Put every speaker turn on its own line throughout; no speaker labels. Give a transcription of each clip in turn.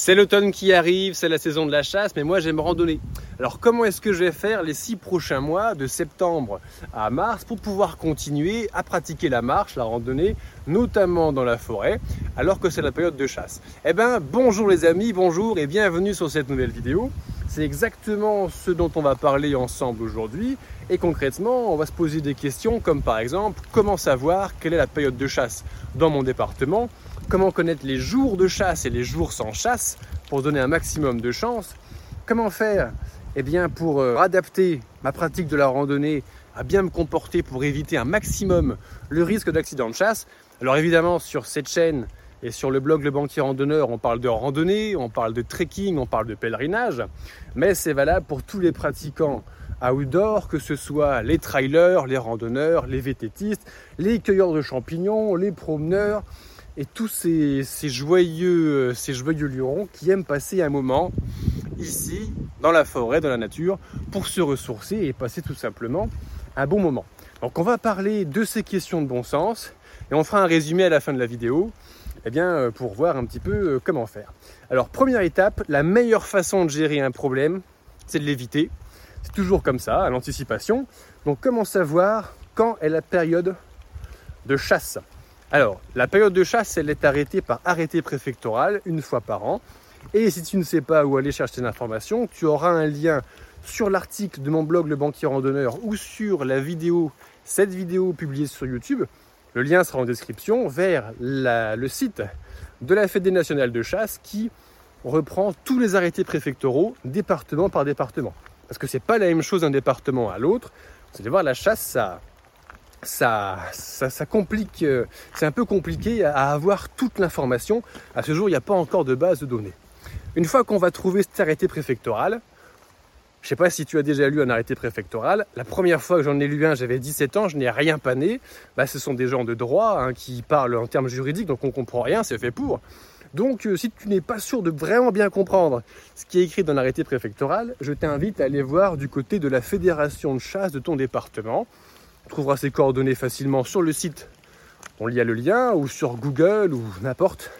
C'est l'automne qui arrive, c'est la saison de la chasse, mais moi j'aime randonner. Alors comment est-ce que je vais faire les six prochains mois, de septembre à mars, pour pouvoir continuer à pratiquer la marche, la randonnée, notamment dans la forêt, alors que c'est la période de chasse? Eh bien bonjour les amis, bonjour et bienvenue sur cette nouvelle vidéo. C'est exactement ce dont on va parler ensemble aujourd'hui. Et concrètement, on va se poser des questions comme par exemple, comment savoir quelle est la période de chasse? Dans mon département Comment connaître les jours de chasse et les jours sans chasse pour donner un maximum de chance? Comment faire eh bien, pour euh, adapter ma pratique de la randonnée à bien me comporter pour éviter un maximum le risque d'accident de chasse? Alors évidemment, sur cette chaîne et sur le blog Le Banquier Randonneur, on parle de randonnée, on parle de trekking, on parle de pèlerinage, mais c'est valable pour tous les pratiquants outdoor, que ce soit les trailers, les randonneurs, les vététistes, les cueilleurs de champignons, les promeneurs, et tous ces, joyeux, ces joyeux lurons qui aiment passer un moment ici, dans la forêt, dans la nature, pour se ressourcer et passer tout simplement un bon moment. Donc on va parler de ces questions de bon sens et on fera un résumé à la fin de la vidéo eh bien, euh, pour voir un petit peu euh, comment faire. Alors première étape, la meilleure façon de gérer un problème, c'est de l'éviter. C'est toujours comme ça, à l'anticipation. Donc comment savoir quand est la période de chasse? Alors, la période de chasse, elle est arrêtée par arrêté préfectoral une fois par an. Et si tu ne sais pas où aller chercher l'information, tu auras un lien sur l'article de mon blog Le Banquier Randonneur ou sur la vidéo, cette vidéo publiée sur YouTube. Le lien sera en description vers le site de la Fédération nationale de chasse qui reprend tous les arrêtés préfectoraux département par département. Parce que c'est pas la même chose d'un département à l'autre. Vous allez voir, la chasse, ça, ça, ça, complique, euh, c'est un peu compliqué à avoir toute l'information. À ce jour, il n'y a pas encore de base de données. Une fois qu'on va trouver cet arrêté préfectoral, je ne sais pas si tu as déjà lu un arrêté préfectoral. La première fois que j'en ai lu un, j'avais 17 ans, je n'ai rien pané. Bah, ce sont des gens de droit hein, qui parlent en termes juridiques, donc on ne comprend rien, c'est fait pour. Donc euh, si tu n'es pas sûr de vraiment bien comprendre ce qui est écrit dans l'arrêté préfectoral, je t'invite à aller voir du côté de la fédération de chasse de ton département. Tu trouveras ces coordonnées facilement sur le site. On y a le lien ou sur Google ou n'importe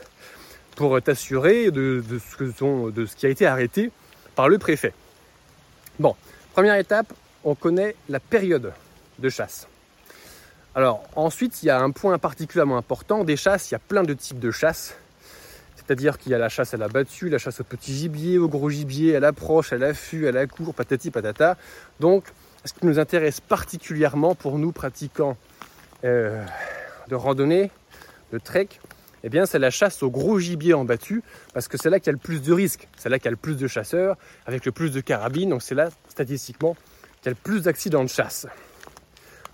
pour t'assurer de, ce de ce qui a été arrêté par le préfet. Bon, première étape, on connaît la période de chasse. Alors ensuite, il y a un point particulièrement important. Des chasses, il y a plein de types de chasses. C'est-à-dire qu'il y a la chasse à la battue, la chasse au petit gibier, au gros gibier, à l'approche, à l'affût, à la cour, patati patata. Donc ce qui nous intéresse particulièrement pour nous pratiquants euh, de randonnée, de trek, eh c'est la chasse au gros gibier en battu, parce que c'est là qu'il y a le plus de risques, c'est là qu'il y a le plus de chasseurs, avec le plus de carabines, donc c'est là, statistiquement, qu'il y a le plus d'accidents de chasse.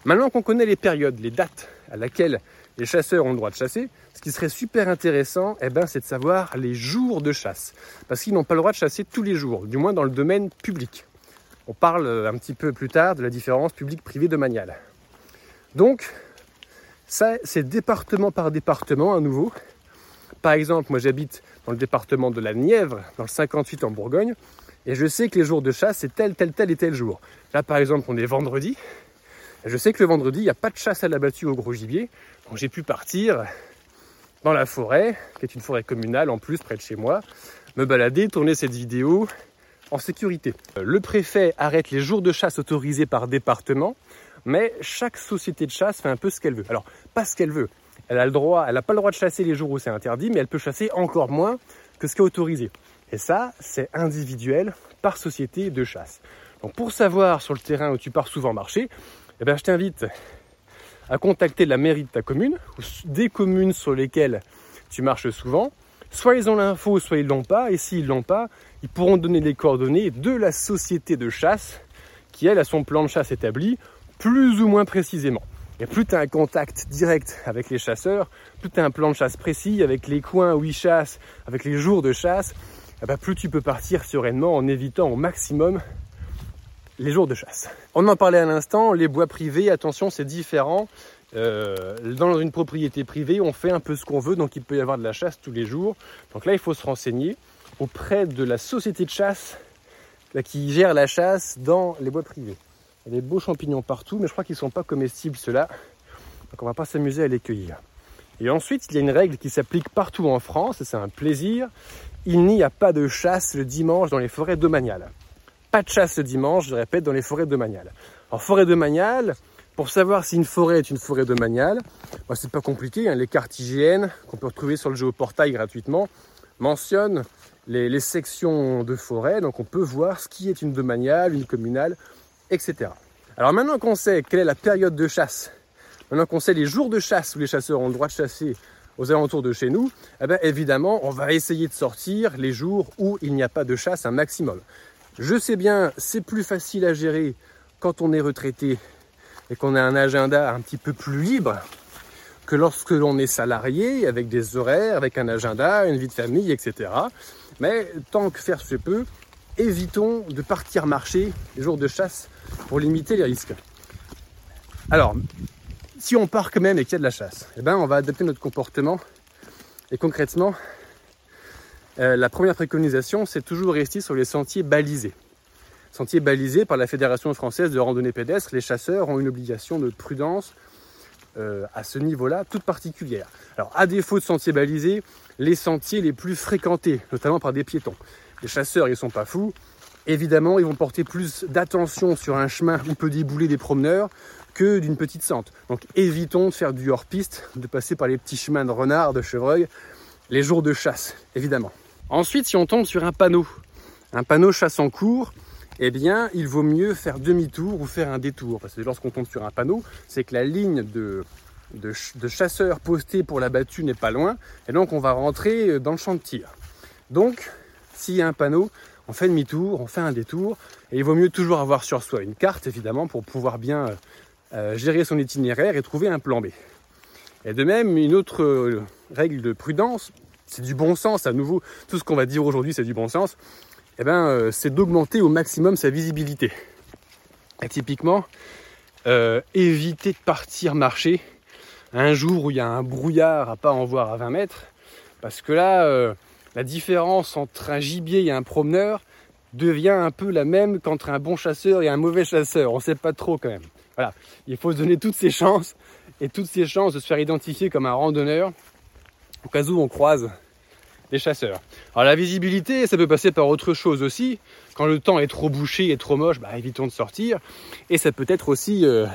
Maintenant qu'on connaît les périodes, les dates à laquelle les chasseurs ont le droit de chasser, ce qui serait super intéressant, eh ben, c'est de savoir les jours de chasse, parce qu'ils n'ont pas le droit de chasser tous les jours, du moins dans le domaine public. On parle un petit peu plus tard de la différence public-privé domaniale. Donc, ça, c'est département par département à nouveau. Par exemple, moi j'habite dans le département de la Nièvre, dans le 58 en Bourgogne, et je sais que les jours de chasse, c'est tel, tel, tel et tel jour. Là, par exemple, on est vendredi. Je sais que le vendredi, il n'y a pas de chasse à l'abattu au gros gibier. Donc j'ai pu partir dans la forêt, qui est une forêt communale en plus, près de chez moi, me balader, tourner cette vidéo, en sécurité. Le préfet arrête les jours de chasse autorisés par département, mais chaque société de chasse fait un peu ce qu'elle veut. Alors, pas ce qu'elle veut. Elle a le droit, elle n'a pas le droit de chasser les jours où c'est interdit, mais elle peut chasser encore moins que ce qui est autorisé. Et ça, c'est individuel par société de chasse. Donc pour savoir sur le terrain où tu pars souvent marcher, eh bien, je t'invite à contacter la mairie de ta commune ou des communes sur lesquelles tu marches souvent Soit ils ont l'info, soit ils l'ont pas. Et s'ils l'ont pas, ils pourront donner les coordonnées de la société de chasse qui, elle, a son plan de chasse établi plus ou moins précisément. Et plus tu as un contact direct avec les chasseurs, plus tu as un plan de chasse précis avec les coins où ils chassent, avec les jours de chasse, eh ben, plus tu peux partir sereinement en évitant au maximum les jours de chasse. On en parlait à l'instant, les bois privés, attention, c'est différent. Euh, dans une propriété privée, on fait un peu ce qu'on veut, donc il peut y avoir de la chasse tous les jours. Donc là, il faut se renseigner auprès de la société de chasse qui gère la chasse dans les bois privés. Il y a des beaux champignons partout, mais je crois qu'ils ne sont pas comestibles ceux-là. Donc on ne va pas s'amuser à les cueillir. Et ensuite, il y a une règle qui s'applique partout en France, et c'est un plaisir. il n'y a pas de chasse le dimanche dans les forêts domaniales. Pas de chasse le dimanche, je répète, dans les forêts domaniales. En forêt domaniale, pour savoir si une forêt est une forêt domaniale, bah, c'est pas compliqué. Hein. Les cartes IGN qu'on peut retrouver sur le géoportail gratuitement mentionnent les, sections de forêt, donc on peut voir ce qui est une domaniale, une communale, etc. Alors maintenant qu'on sait quelle est la période de chasse, maintenant qu'on sait les jours de chasse où les chasseurs ont le droit de chasser aux alentours de chez nous, eh bien évidemment, on va essayer de sortir les jours où il n'y a pas de chasse un maximum. Je sais bien, c'est plus facile à gérer quand on est retraité et qu'on a un agenda un petit peu plus libre que lorsque l'on est salarié, avec des horaires, avec un agenda, une vie de famille, etc. Mais tant que faire se peut, évitons de partir marcher les jours de chasse pour limiter les risques. Alors, si on part quand même et qu'il y a de la chasse, eh ben on va adapter notre comportement. Et concrètement, euh, la première préconisation, c'est toujours rester sur les sentiers balisés. Sentiers balisés par la Fédération française de randonnée pédestre, les chasseurs ont une obligation de prudence euh, à ce niveau-là toute particulière. Alors, à défaut de sentiers balisés, les sentiers les plus fréquentés, notamment par des piétons. Les chasseurs, ils sont pas fous. Évidemment, ils vont porter plus d'attention sur un chemin où peut débouler des promeneurs que d'une petite sente. Donc évitons de faire du hors-piste, de passer par les petits chemins de renards, de chevreuils, les jours de chasse, évidemment. Ensuite, si on tombe sur un panneau, un panneau chasse en cours, eh bien, il vaut mieux faire demi-tour ou faire un détour. Parce que lorsqu'on tombe sur un panneau, c'est que la ligne de, chasseurs postés pour la battue n'est pas loin, et donc on va rentrer dans le champ de tir. Donc, s'il y a un panneau, on fait demi-tour, on fait un détour, et il vaut mieux toujours avoir sur soi une carte, évidemment, pour pouvoir bien euh, gérer son itinéraire et trouver un plan B. Et de même, une autre euh, règle de prudence, c'est du bon sens, à nouveau, tout ce qu'on va dire aujourd'hui, c'est du bon sens, eh ben, euh, c'est d'augmenter au maximum sa visibilité. Et typiquement, éviter de partir marcher un jour où il y a un brouillard à pas en voir à 20 mètres, parce que là, la différence entre un gibier et un promeneur devient un peu la même qu'entre un bon chasseur et un mauvais chasseur. On ne sait pas trop quand même. Il faut se donner toutes ses chances et toutes ses chances de se faire identifier comme un randonneur au cas où on croise des chasseurs. Alors la visibilité, ça peut passer par autre chose aussi. Quand le temps est trop bouché et trop moche, bah, évitons de sortir. Et ça peut être aussi euh,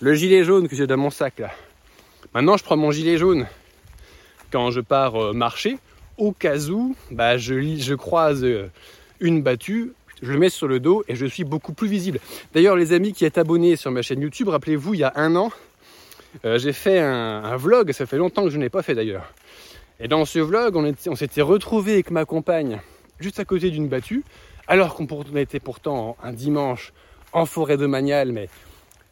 le gilet jaune que j'ai dans mon sac là. Maintenant, je prends mon gilet jaune quand je pars euh, marcher, au cas où bah, je, je croise euh, une battue je le mets sur le dos et je suis beaucoup plus visible. D'ailleurs, les amis qui êtes abonnés sur ma chaîne YouTube, rappelez-vous, il y a un an, j'ai fait un, vlog, ça fait longtemps que je n'ai pas fait d'ailleurs. Et dans ce vlog, on, s'était retrouvé avec ma compagne juste à côté d'une battue, alors qu'on était pourtant un dimanche en forêt domaniale, mais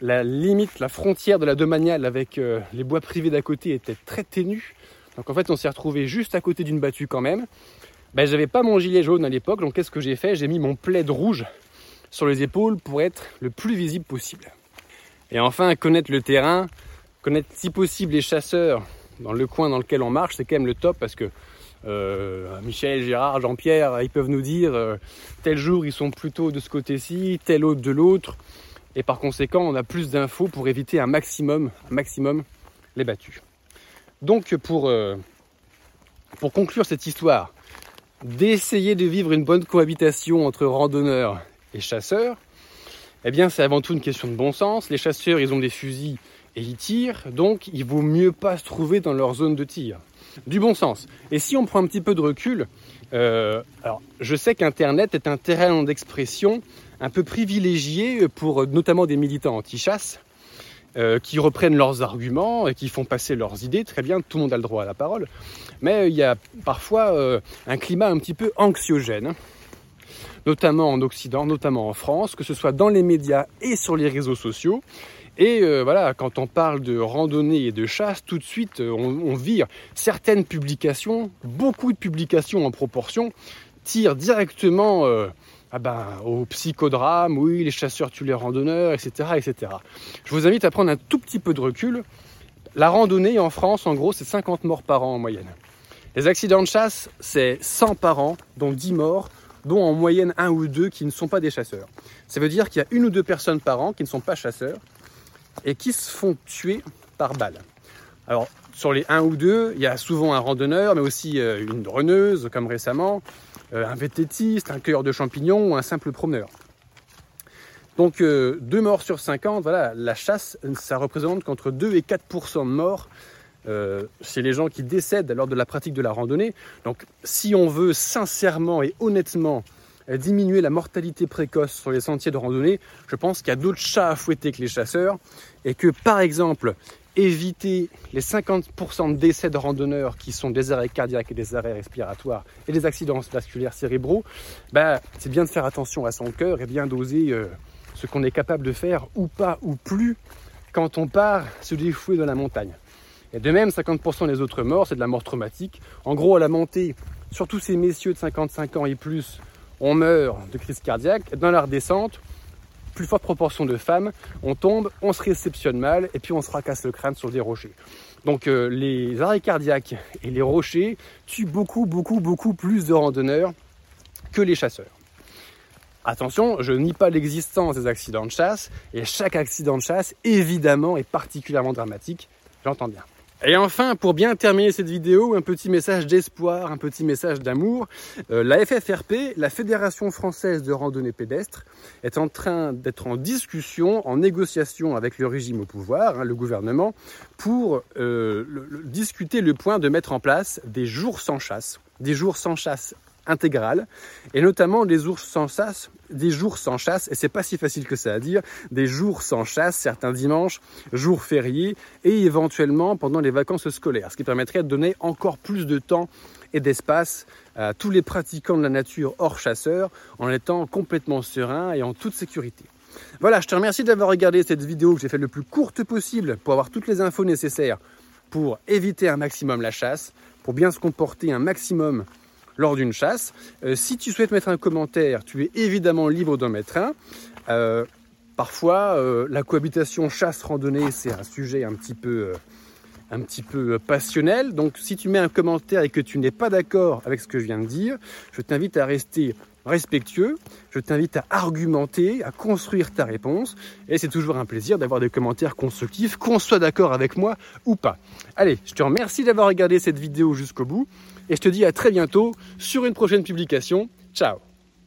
la limite, la frontière de la domaniale avec euh, les bois privés d'à côté était très ténue. Donc en fait, on s'est retrouvé juste à côté d'une battue quand même. Ben, j'avais pas mon gilet jaune à l'époque, donc qu'est-ce que j'ai fait? J'ai mis mon plaid rouge sur les épaules pour être le plus visible possible. Et enfin, connaître le terrain, connaître si possible les chasseurs dans le coin dans lequel on marche, c'est quand même le top parce que euh, Michel, Gérard, Jean-Pierre, ils peuvent nous dire euh, tel jour ils sont plutôt de ce côté-ci, tel autre de l'autre, et par conséquent on a plus d'infos pour éviter un maximum, maximum les battus. Donc pour, euh, pour conclure cette histoire, d'essayer de vivre une bonne cohabitation entre randonneurs et chasseurs, eh bien c'est avant tout une question de bon sens. Les chasseurs, ils ont des fusils et ils tirent, donc il vaut mieux pas se trouver dans leur zone de tir. Du bon sens. Et si on prend un petit peu de recul, euh, alors je sais qu'Internet est un terrain d'expression un peu privilégié pour notamment des militants anti-chasse, euh, qui reprennent leurs arguments et qui font passer leurs idées. Très bien, tout le monde a le droit à la parole. Mais il y a parfois euh, un climat un petit peu anxiogène, notamment en Occident, notamment en France, que ce soit dans les médias et sur les réseaux sociaux. Et euh, voilà, quand on parle de randonnée et de chasse, tout de suite, on, on vire certaines publications, beaucoup de publications en proportion, tirent directement ah ben, au psychodrame, oui, les chasseurs tuent les randonneurs, etc., etc. Je vous invite à prendre un tout petit peu de recul. La randonnée en France, en gros, c'est 50 morts par an en moyenne. Les accidents de chasse, c'est 100 par an, dont 10 morts, dont en moyenne un ou deux qui ne sont pas des chasseurs. Ça veut dire qu'il y a une ou deux personnes par an qui ne sont pas chasseurs et qui se font tuer par balle. Alors, sur les 1 ou 2, il y a souvent un randonneur, mais aussi euh, une reneuse, comme récemment, euh, un vététiste, un cueilleur de champignons ou un simple promeneur. Donc, euh, deux morts sur 50, voilà, la chasse, ça représente qu'entre 2 et 4 de morts chez les gens qui décèdent lors de la pratique de la randonnée. Donc, si on veut sincèrement et honnêtement diminuer la mortalité précoce sur les sentiers de randonnée, je pense qu'il y a d'autres chats à fouetter que les chasseurs et que, par exemple, éviter les 50% de décès de randonneurs qui sont des arrêts cardiaques et des arrêts respiratoires et des accidents vasculaires cérébraux, bah, c'est bien de faire attention à son cœur et bien d'oser euh, ce qu'on est capable de faire ou pas ou plus quand on part se défouer dans la montagne. Et de même, 50% des autres morts, c'est de la mort traumatique. En gros, à la montée, surtout ces messieurs de 55 ans et plus, on meurt de crise cardiaque. Dans la redescente, plus forte proportion de femmes, on tombe, on se réceptionne mal et puis on se fracasse le crâne sur des rochers. Donc euh, les arrêts cardiaques et les rochers tuent beaucoup, beaucoup, beaucoup plus de randonneurs que les chasseurs. Attention, je nie pas l'existence des accidents de chasse et chaque accident de chasse, évidemment, est particulièrement dramatique, j'entends bien. Et enfin, pour bien terminer cette vidéo, un petit message d'espoir, un petit message d'amour. Euh, la FFRP, la Fédération française de randonnée pédestre, est en train d'être en discussion, en négociation avec le régime au pouvoir, hein, le gouvernement, pour euh, discuter le point de mettre en place des jours sans chasse, des jours sans chasse intégrale, et notamment des jours sans chasse, des jours sans chasse, et c'est pas si facile que ça à dire, des jours sans chasse, certains dimanches, jours fériés, et éventuellement pendant les vacances scolaires, ce qui permettrait de donner encore plus de temps et d'espace à tous les pratiquants de la nature hors chasseurs, en étant complètement sereins et en toute sécurité. Voilà, je te remercie d'avoir regardé cette vidéo que j'ai fait le plus courte possible pour avoir toutes les infos nécessaires pour éviter un maximum la chasse, pour bien se comporter un maximum lors d'une chasse. Euh, si tu souhaites mettre un commentaire, tu es évidemment libre d'en mettre un. Euh, parfois, euh, la cohabitation chasse-randonnée, c'est un sujet un petit peu un petit peu passionnel. Donc si tu mets un commentaire et que tu n'es pas d'accord avec ce que je viens de dire, je t'invite à rester respectueux, je t'invite à argumenter, à construire ta réponse. Et c'est toujours un plaisir d'avoir des commentaires constructifs, qu'on soit d'accord avec moi ou pas. Allez, je te remercie d'avoir regardé cette vidéo jusqu'au bout et je te dis à très bientôt sur une prochaine publication. Ciao